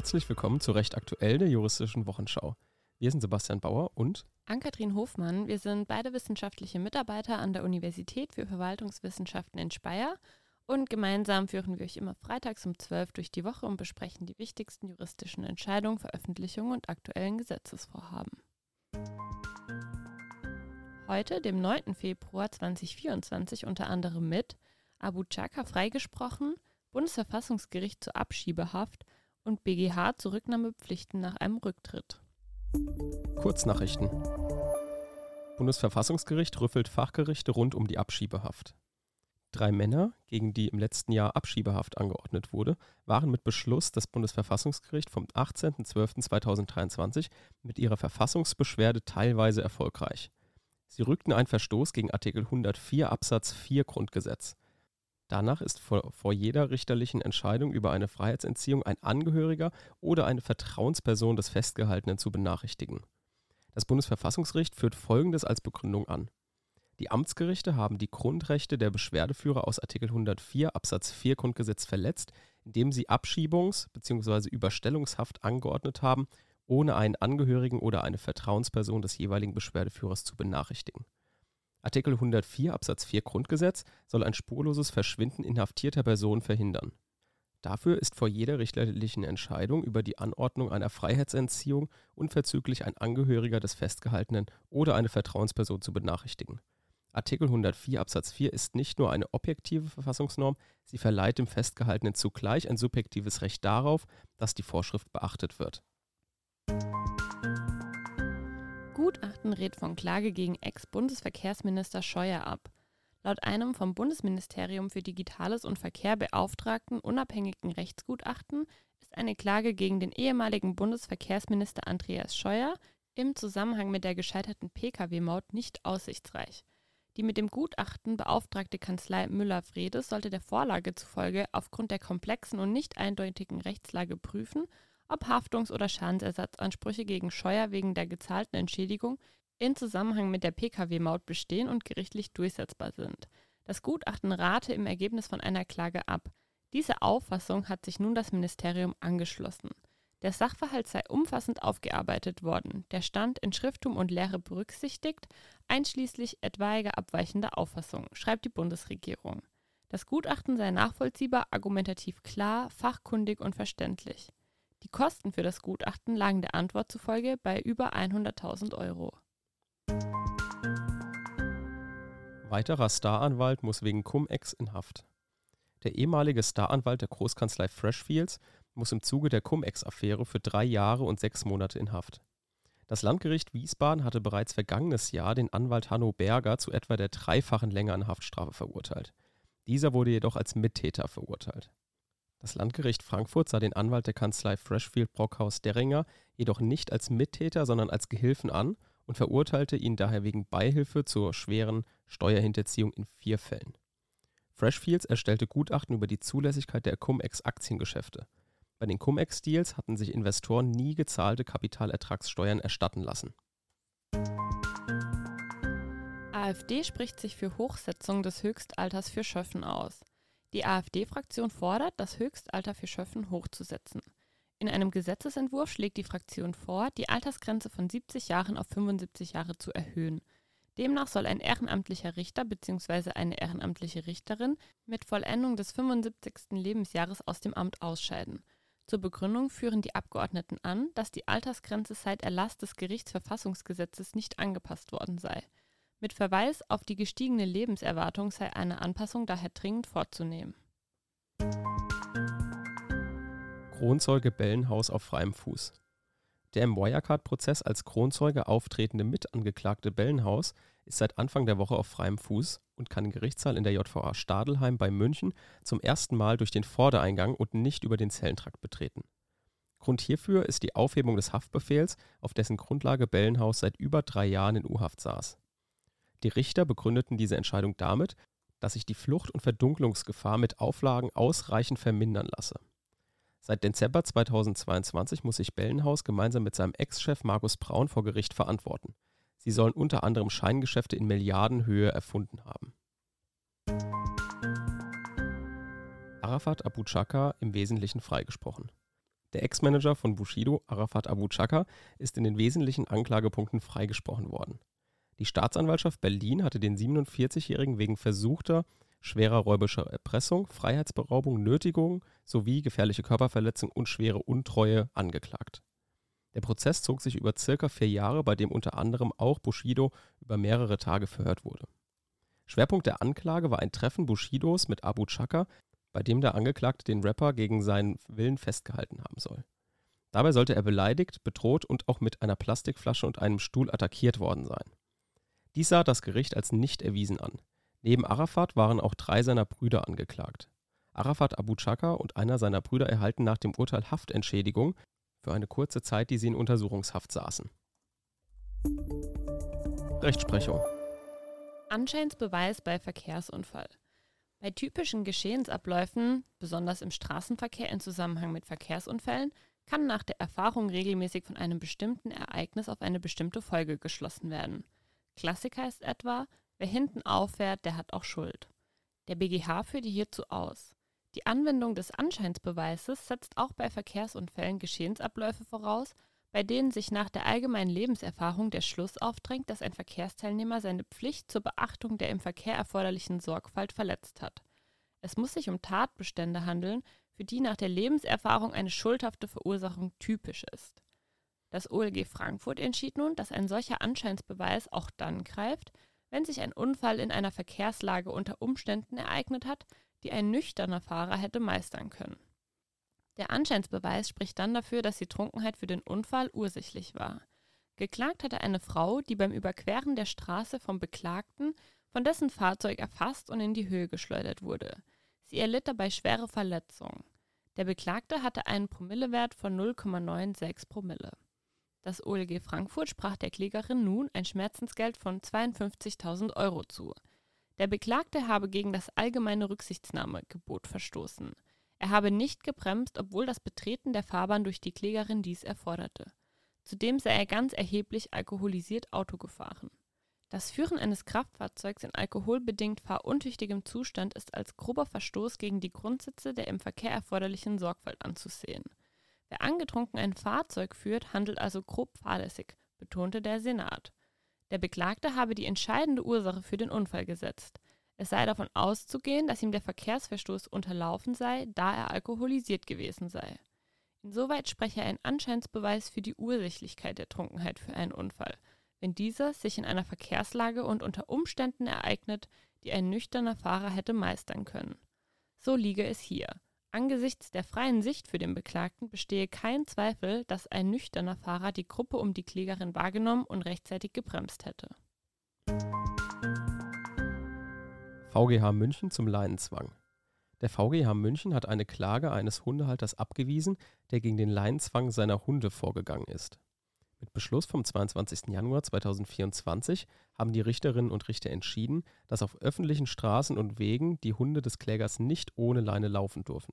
Herzlich willkommen zu Recht aktuell der juristischen Wochenschau. Wir sind Sebastian Bauer und Ann-Kathrin Hofmann. Wir sind beide wissenschaftliche Mitarbeiter an der Universität für Verwaltungswissenschaften in Speyer und gemeinsam führen wir euch immer freitags um 12 durch die Woche und besprechen die wichtigsten juristischen Entscheidungen, Veröffentlichungen und aktuellen Gesetzesvorhaben. Heute, dem 9. Februar 2024, unter anderem mit Abu Chaka freigesprochen, Bundesverfassungsgericht zur Abschiebehaft und BGH zur Rücknahmepflichten nach einem Rücktritt. Kurznachrichten. Bundesverfassungsgericht rüffelt Fachgerichte rund um die Abschiebehaft. Drei Männer, gegen die im letzten Jahr Abschiebehaft angeordnet wurde, waren mit Beschluss des Bundesverfassungsgerichts vom 18.12.2023 mit ihrer Verfassungsbeschwerde teilweise erfolgreich. Sie rückten einen Verstoß gegen Artikel 104 Absatz 4 Grundgesetz. Danach ist vor, vor, jeder richterlichen Entscheidung über eine Freiheitsentziehung ein Angehöriger oder eine Vertrauensperson des Festgehaltenen zu benachrichtigen. Das Bundesverfassungsgericht führt Folgendes als Begründung an. Die Amtsgerichte haben die Grundrechte der Beschwerdeführer aus Artikel 104 Absatz 4 Grundgesetz verletzt, indem sie Abschiebungs- bzw. Überstellungshaft angeordnet haben, ohne einen Angehörigen oder eine Vertrauensperson des jeweiligen Beschwerdeführers zu benachrichtigen. Artikel 104 Absatz 4 Grundgesetz soll ein spurloses Verschwinden inhaftierter Personen verhindern. Dafür ist vor jeder richterlichen Entscheidung über die Anordnung einer Freiheitsentziehung unverzüglich ein Angehöriger des Festgehaltenen oder eine Vertrauensperson zu benachrichtigen. Artikel 104 Absatz 4 ist nicht nur eine objektive Verfassungsnorm, sie verleiht dem Festgehaltenen zugleich ein subjektives Recht darauf, dass die Vorschrift beachtet wird. Gutachten rät von Klage gegen Ex-Bundesverkehrsminister Scheuer ab. Laut einem vom Bundesministerium für Digitales und Verkehr beauftragten unabhängigen Rechtsgutachten ist eine Klage gegen den ehemaligen Bundesverkehrsminister Andreas Scheuer im Zusammenhang mit der gescheiterten Pkw-Maut nicht aussichtsreich. Die mit dem Gutachten beauftragte Kanzlei Müller-Vredes sollte der Vorlage zufolge aufgrund der komplexen und nicht eindeutigen Rechtslage prüfen, ob Haftungs- oder Schadensersatzansprüche gegen Scheuer wegen der gezahlten Entschädigung in Zusammenhang mit der Pkw-Maut bestehen und gerichtlich durchsetzbar sind. Das Gutachten rate im Ergebnis von einer Klage ab. Diese Auffassung hat sich nun das Ministerium angeschlossen. Der Sachverhalt sei umfassend aufgearbeitet worden, der Stand in Schrifttum und Lehre berücksichtigt, einschließlich etwaiger abweichender Auffassungen, schreibt die Bundesregierung. Das Gutachten sei nachvollziehbar, argumentativ klar, fachkundig und verständlich. Die Kosten für das Gutachten lagen der Antwort zufolge bei über 100.000 Euro. Weiterer Staranwalt muss wegen Cum-Ex in Haft. Der ehemalige Staranwalt der Großkanzlei Freshfields muss im Zuge der Cum-Ex-Affäre für drei Jahre und sechs Monate in Haft. Das Landgericht Wiesbaden hatte bereits vergangenes Jahr den Anwalt Hanno Berger zu etwa der dreifachen Länge an Haftstrafe verurteilt. Dieser wurde jedoch als Mittäter verurteilt. Das Landgericht Frankfurt sah den Anwalt der Kanzlei Freshfield Brockhaus Derringer jedoch nicht als Mittäter, sondern als Gehilfen an und verurteilte ihn daher wegen Beihilfe zur schweren Steuerhinterziehung in vier Fällen. Freshfields erstellte Gutachten über die Zulässigkeit der Cum-Ex-Aktiengeschäfte. Bei den Cum-Ex-Deals hatten sich Investoren nie gezahlte Kapitalertragssteuern erstatten lassen. AfD spricht sich für Hochsetzung des Höchstalters für Schöffen aus. Die AfD-Fraktion fordert, das Höchstalter für Schöffen hochzusetzen. In einem Gesetzesentwurf schlägt die Fraktion vor, die Altersgrenze von 70 Jahren auf 75 Jahre zu erhöhen. Demnach soll ein ehrenamtlicher Richter bzw. eine ehrenamtliche Richterin mit Vollendung des 75. Lebensjahres aus dem Amt ausscheiden. Zur Begründung führen die Abgeordneten an, dass die Altersgrenze seit Erlass des Gerichtsverfassungsgesetzes nicht angepasst worden sei. Mit Verweis auf die gestiegene Lebenserwartung sei eine Anpassung daher dringend vorzunehmen. Kronzeuge Bellenhaus auf freiem Fuß. Der im Wirecard-Prozess als Kronzeuge auftretende Mitangeklagte Bellenhaus ist seit Anfang der Woche auf freiem Fuß und kann den Gerichtssaal in der JVA Stadelheim bei München zum ersten Mal durch den Vordereingang und nicht über den Zellentrakt betreten. Grund hierfür ist die Aufhebung des Haftbefehls, auf dessen Grundlage Bellenhaus seit über drei Jahren in U-Haft saß. Die Richter begründeten diese Entscheidung damit, dass sich die Flucht- und Verdunklungsgefahr mit Auflagen ausreichend vermindern lasse. Seit Dezember 2022 muss sich Bellenhaus gemeinsam mit seinem Ex-Chef Markus Braun vor Gericht verantworten. Sie sollen unter anderem Scheingeschäfte in Milliardenhöhe erfunden haben. Arafat Abu Chaka im Wesentlichen freigesprochen. Der Ex-Manager von Bushido, Arafat Abu Chaka, ist in den wesentlichen Anklagepunkten freigesprochen worden. Die Staatsanwaltschaft Berlin hatte den 47-Jährigen wegen versuchter schwerer räubischer Erpressung, Freiheitsberaubung, Nötigung sowie gefährliche Körperverletzung und schwere Untreue angeklagt. Der Prozess zog sich über circa vier Jahre, bei dem unter anderem auch Bushido über mehrere Tage verhört wurde. Schwerpunkt der Anklage war ein Treffen Bushidos mit Abu Chaka, bei dem der Angeklagte den Rapper gegen seinen Willen festgehalten haben soll. Dabei sollte er beleidigt, bedroht und auch mit einer Plastikflasche und einem Stuhl attackiert worden sein. Dies sah das Gericht als nicht erwiesen an. Neben Arafat waren auch drei seiner Brüder angeklagt. Arafat Abu Chaka und einer seiner Brüder erhalten nach dem Urteil Haftentschädigung für eine kurze Zeit, die sie in Untersuchungshaft saßen. Rechtsprechung. Anscheinsbeweis bei Verkehrsunfall. Bei typischen Geschehensabläufen, besonders im Straßenverkehr in Zusammenhang mit Verkehrsunfällen, kann nach der Erfahrung regelmäßig von einem bestimmten Ereignis auf eine bestimmte Folge geschlossen werden. Klassiker ist etwa, wer hinten auffährt, der hat auch Schuld. Der BGH führte hierzu aus. Die Anwendung des Anscheinsbeweises setzt auch bei Verkehrsunfällen Geschehensabläufe voraus, bei denen sich nach der allgemeinen Lebenserfahrung der Schluss aufdrängt, dass ein Verkehrsteilnehmer seine Pflicht zur Beachtung der im Verkehr erforderlichen Sorgfalt verletzt hat. Es muss sich um Tatbestände handeln, für die nach der Lebenserfahrung eine schuldhafte Verursachung typisch ist. Das OLG Frankfurt entschied nun, dass ein solcher Anscheinsbeweis auch dann greift, wenn sich ein Unfall in einer Verkehrslage unter Umständen ereignet hat, die ein nüchterner Fahrer hätte meistern können. Der Anscheinsbeweis spricht dann dafür, dass die Trunkenheit für den Unfall ursächlich war. Geklagt hatte eine Frau, die beim Überqueren der Straße vom Beklagten von dessen Fahrzeug erfasst und in die Höhe geschleudert wurde. Sie erlitt dabei schwere Verletzungen. Der Beklagte hatte einen Promillewert von 0,96 Promille. Das OLG Frankfurt sprach der Klägerin nun ein Schmerzensgeld von 52.000 Euro zu. Der Beklagte habe gegen das allgemeine Rücksichtnahmegebot verstoßen. Er habe nicht gebremst, obwohl das Betreten der Fahrbahn durch die Klägerin dies erforderte. Zudem sei er ganz erheblich alkoholisiert Auto gefahren. Das Führen eines Kraftfahrzeugs in alkoholbedingt fahruntüchtigem Zustand ist als grober Verstoß gegen die Grundsätze der im Verkehr erforderlichen Sorgfalt anzusehen. Wer angetrunken ein Fahrzeug führt, handelt also grob fahrlässig, betonte der Senat. Der Beklagte habe die entscheidende Ursache für den Unfall gesetzt. Es sei davon auszugehen, dass ihm der Verkehrsverstoß unterlaufen sei, da er alkoholisiert gewesen sei. Insoweit spreche ein Anscheinsbeweis für die Ursächlichkeit der Trunkenheit für einen Unfall, wenn dieser sich in einer Verkehrslage und unter Umständen ereignet, die ein nüchterner Fahrer hätte meistern können. So liege es hier. Angesichts der freien Sicht für den Beklagten bestehe kein Zweifel, dass ein nüchterner Fahrer die Gruppe um die Klägerin wahrgenommen und rechtzeitig gebremst hätte. VGH München zum Leinenzwang. Der VGH München hat eine Klage eines Hundehalters abgewiesen, der gegen den Leinenzwang seiner Hunde vorgegangen ist. Mit Beschluss vom 22. Januar 2024 haben die Richterinnen und Richter entschieden, dass auf öffentlichen Straßen und Wegen die Hunde des Klägers nicht ohne Leine laufen dürfen.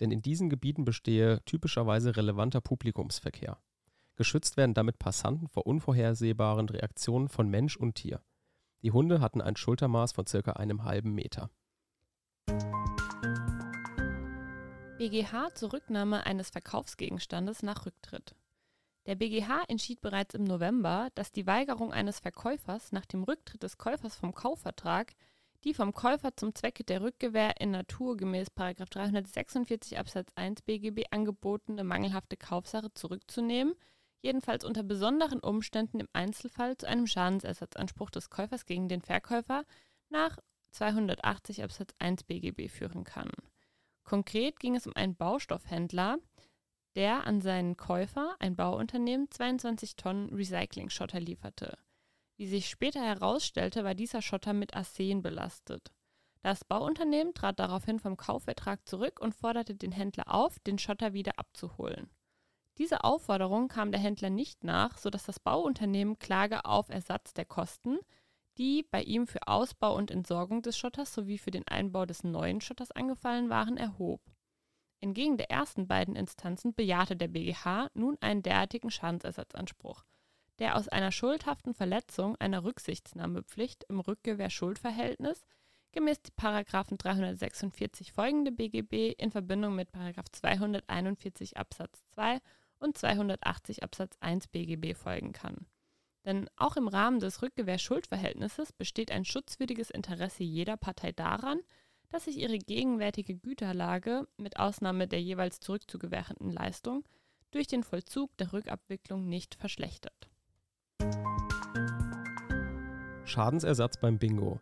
Denn in diesen Gebieten bestehe typischerweise relevanter Publikumsverkehr. Geschützt werden damit Passanten vor unvorhersehbaren Reaktionen von Mensch und Tier. Die Hunde hatten ein Schultermaß von circa einem halben Meter. BGH zur Rücknahme eines Verkaufsgegenstandes nach Rücktritt. Der BGH entschied bereits im November, dass die Weigerung eines Verkäufers nach dem Rücktritt des Käufers vom Kaufvertrag die vom Käufer zum Zwecke der Rückgewähr in Natur gemäß 346 Absatz 1 BGB angebotene mangelhafte Kaufsache zurückzunehmen, jedenfalls unter besonderen Umständen im Einzelfall zu einem Schadensersatzanspruch des Käufers gegen den Verkäufer nach 280 Absatz 1 BGB führen kann. Konkret ging es um einen Baustoffhändler, der an seinen Käufer, ein Bauunternehmen, 22 Tonnen Recycling-Schotter lieferte. Wie sich später herausstellte, war dieser Schotter mit Arsen belastet. Das Bauunternehmen trat daraufhin vom Kaufvertrag zurück und forderte den Händler auf, den Schotter wieder abzuholen. Diese Aufforderung kam der Händler nicht nach, sodass das Bauunternehmen Klage auf Ersatz der Kosten, die bei ihm für Ausbau und Entsorgung des Schotters sowie für den Einbau des neuen Schotters angefallen waren, erhob. Entgegen der ersten beiden Instanzen bejahte der BGH nun einen derartigen Schadensersatzanspruch, der aus einer schuldhaften Verletzung einer Rücksichtnahmepflicht im Rückgewehrschuldverhältnis gemäß Paragraphen 346 folgende BGB in Verbindung mit Paragraph 241 Absatz 2 und 280 Absatz 1 BGB folgen kann. Denn auch im Rahmen des Rückgewehrschuldverhältnisses besteht ein schutzwürdiges Interesse jeder Partei daran, dass sich ihre gegenwärtige Güterlage mit Ausnahme der jeweils zurückzugewährenden Leistung durch den Vollzug der Rückabwicklung nicht verschlechtert. Schadensersatz beim Bingo.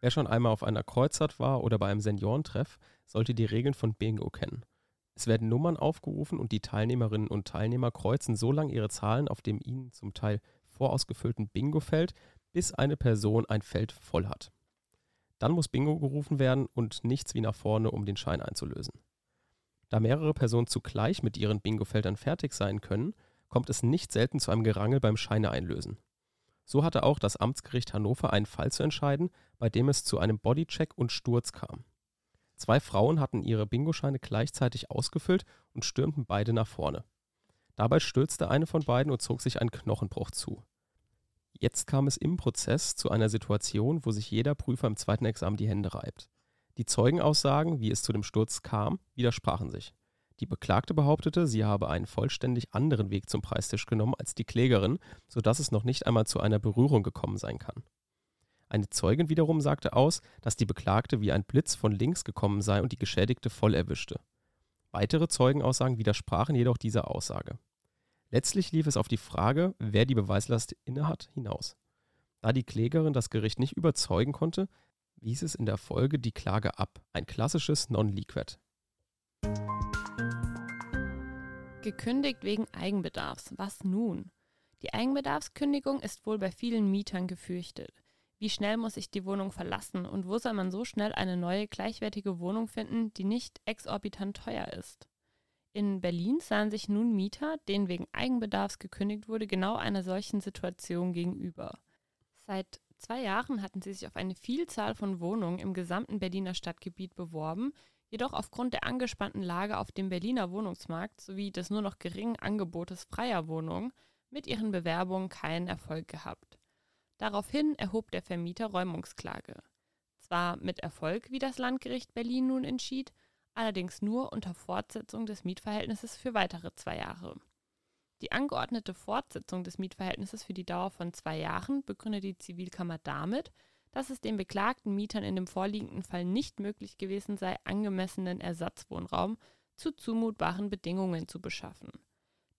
Wer schon einmal auf einer Kreuzfahrt war oder bei einem Seniorentreff, sollte die Regeln von Bingo kennen. Es werden Nummern aufgerufen und die Teilnehmerinnen und Teilnehmer kreuzen so lange ihre Zahlen auf dem ihnen zum Teil vorausgefüllten Bingo-Feld, bis eine Person ein Feld voll hat. Dann muss Bingo gerufen werden und nichts wie nach vorne, um den Schein einzulösen. Da mehrere Personen zugleich mit ihren Bingo-Feldern fertig sein können, kommt es nicht selten zu einem Gerangel beim Scheine einlösen. So hatte auch das Amtsgericht Hannover einen Fall zu entscheiden, bei dem es zu einem Bodycheck und Sturz kam. Zwei Frauen hatten ihre Bingoscheine gleichzeitig ausgefüllt und stürmten beide nach vorne. Dabei stürzte eine von beiden und zog sich einen Knochenbruch zu. Jetzt kam es im Prozess zu einer Situation, wo sich jeder Prüfer im zweiten Examen die Hände reibt. Die Zeugenaussagen, wie es zu dem Sturz kam, widersprachen sich. Die Beklagte behauptete, sie habe einen vollständig anderen Weg zum Preistisch genommen als die Klägerin, sodass es noch nicht einmal zu einer Berührung gekommen sein kann. Eine Zeugin wiederum sagte aus, dass die Beklagte wie ein Blitz von links gekommen sei und die Geschädigte voll erwischte. Weitere Zeugenaussagen widersprachen jedoch dieser Aussage. Letztlich lief es auf die Frage, wer die Beweislast innehat, hinaus. Da die Klägerin das Gericht nicht überzeugen konnte, wies es in der Folge die Klage ab, ein klassisches Non-Liquid. Gekündigt wegen Eigenbedarfs. Was nun? Die Eigenbedarfskündigung ist wohl bei vielen Mietern gefürchtet. Wie schnell muss ich die Wohnung verlassen und wo soll man so schnell eine neue gleichwertige Wohnung finden, die nicht exorbitant teuer ist? In Berlin sahen sich nun Mieter, denen wegen Eigenbedarfs gekündigt wurde, genau einer solchen Situation gegenüber. Seit zwei Jahren hatten sie sich auf eine Vielzahl von Wohnungen im gesamten Berliner Stadtgebiet beworben, jedoch aufgrund der angespannten Lage auf dem Berliner Wohnungsmarkt sowie des nur noch geringen Angebotes freier Wohnungen mit ihren Bewerbungen keinen Erfolg gehabt. Daraufhin erhob der Vermieter Räumungsklage. Zwar mit Erfolg, wie das Landgericht Berlin nun entschied, allerdings nur unter Fortsetzung des Mietverhältnisses für weitere zwei Jahre. Die angeordnete Fortsetzung des Mietverhältnisses für die Dauer von zwei Jahren begründet die Zivilkammer damit, dass es den beklagten Mietern in dem vorliegenden Fall nicht möglich gewesen sei, angemessenen Ersatzwohnraum zu zumutbaren Bedingungen zu beschaffen.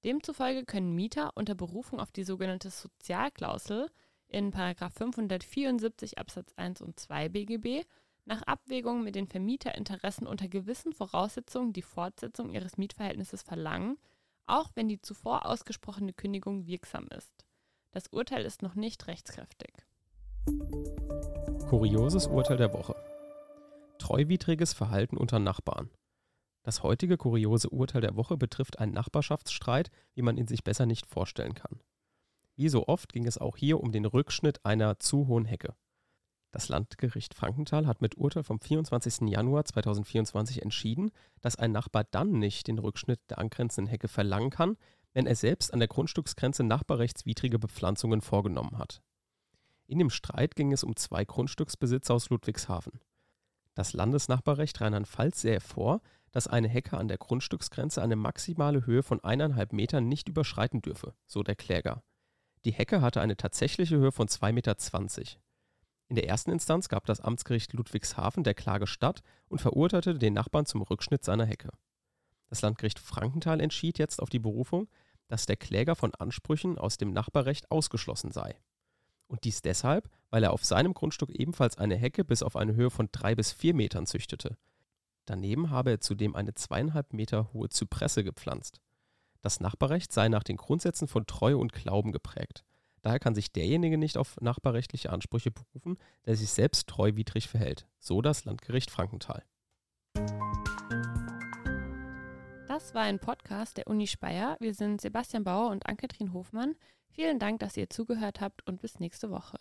Demzufolge können Mieter unter Berufung auf die sogenannte Sozialklausel in 574 Absatz 1 und 2 BGB nach Abwägung mit den Vermieterinteressen unter gewissen Voraussetzungen die Fortsetzung ihres Mietverhältnisses verlangen, auch wenn die zuvor ausgesprochene Kündigung wirksam ist. Das Urteil ist noch nicht rechtskräftig. Kurioses Urteil der Woche. Treuwidriges Verhalten unter Nachbarn. Das heutige kuriose Urteil der Woche betrifft einen Nachbarschaftsstreit, wie man ihn sich besser nicht vorstellen kann. Wie so oft ging es auch hier um den Rückschnitt einer zu hohen Hecke. Das Landgericht Frankenthal hat mit Urteil vom 24. Januar 2024 entschieden, dass ein Nachbar dann nicht den Rückschnitt der angrenzenden Hecke verlangen kann, wenn er selbst an der Grundstücksgrenze nachbarrechtswidrige Bepflanzungen vorgenommen hat. In dem Streit ging es um zwei Grundstücksbesitzer aus Ludwigshafen. Das Landesnachbarrecht Rheinland-Pfalz sähe vor, dass eine Hecke an der Grundstücksgrenze eine maximale Höhe von eineinhalb Metern nicht überschreiten dürfe, so der Kläger. Die Hecke hatte eine tatsächliche Höhe von 2,20 Meter. In der ersten Instanz gab das Amtsgericht Ludwigshafen der Klage statt und verurteilte den Nachbarn zum Rückschnitt seiner Hecke. Das Landgericht Frankenthal entschied jetzt auf die Berufung, dass der Kläger von Ansprüchen aus dem Nachbarrecht ausgeschlossen sei. Und dies deshalb, weil er auf seinem Grundstück ebenfalls eine Hecke bis auf eine Höhe von drei bis vier Metern züchtete. Daneben habe er zudem eine zweieinhalb Meter hohe Zypresse gepflanzt. Das Nachbarrecht sei nach den Grundsätzen von Treue und Glauben geprägt. Daher kann sich derjenige nicht auf nachbarrechtliche Ansprüche berufen, der sich selbst treuwidrig verhält. So das Landgericht Frankenthal. Das war ein Podcast der Uni Speyer. Wir sind Sebastian Bauer und Ann-Kathrin Hofmann. Vielen Dank, dass ihr zugehört habt und bis nächste Woche.